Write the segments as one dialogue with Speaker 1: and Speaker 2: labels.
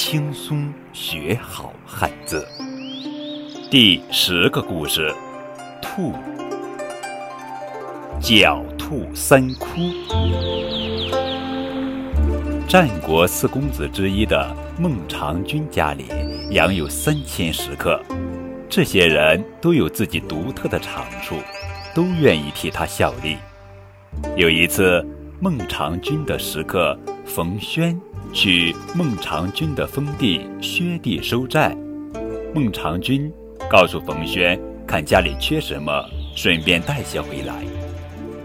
Speaker 1: 轻松学好汉字。第十个故事：兔。狡兔三窟。战国四公子之一的孟尝君家里养有三千食客，这些人都有自己独特的长处，都愿意替他效力。有一次，孟尝君的食客冯轩。去孟尝君的封地薛地收债，孟尝君告诉冯轩，看家里缺什么，顺便带些回来。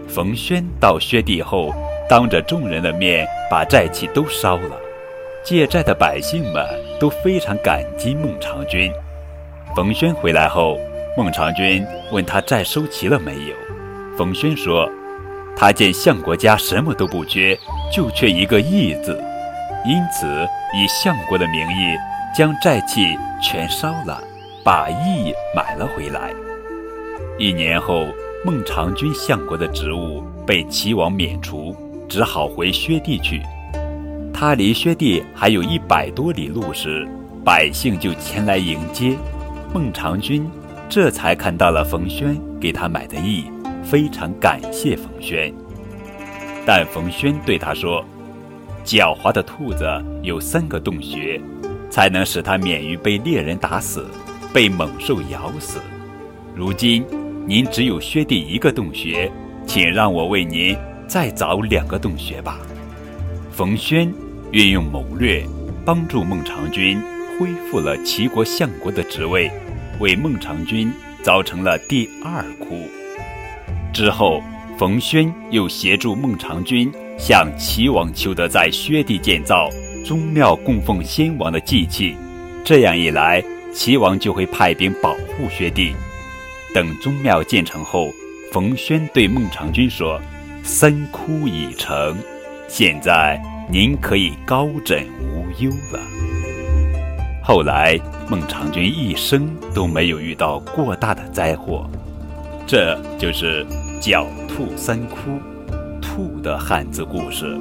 Speaker 1: 冯轩到薛地后，当着众人的面把债契都烧了。借债的百姓们都非常感激孟尝君。冯轩回来后，孟尝君问他债收齐了没有，冯轩说，他见相国家什么都不缺，就缺一个义字。因此，以相国的名义将债契全烧了，把义买了回来。一年后，孟尝君相国的职务被齐王免除，只好回薛地去。他离薛地还有一百多里路时，百姓就前来迎接孟尝君，这才看到了冯轩给他买的义，非常感谢冯轩。但冯轩对他说。狡猾的兔子有三个洞穴，才能使它免于被猎人打死、被猛兽咬死。如今您只有薛地一个洞穴，请让我为您再凿两个洞穴吧。冯轩运用谋略，帮助孟尝君恢复了齐国相国的职位，为孟尝君凿成了第二窟。之后，冯轩又协助孟尝君。向齐王求得在薛地建造宗庙供奉先王的祭器，这样一来，齐王就会派兵保护薛地。等宗庙建成后，冯轩对孟尝君说：“三窟已成，现在您可以高枕无忧了。”后来，孟尝君一生都没有遇到过大的灾祸，这就是狡兔三窟。兔的汉字故事。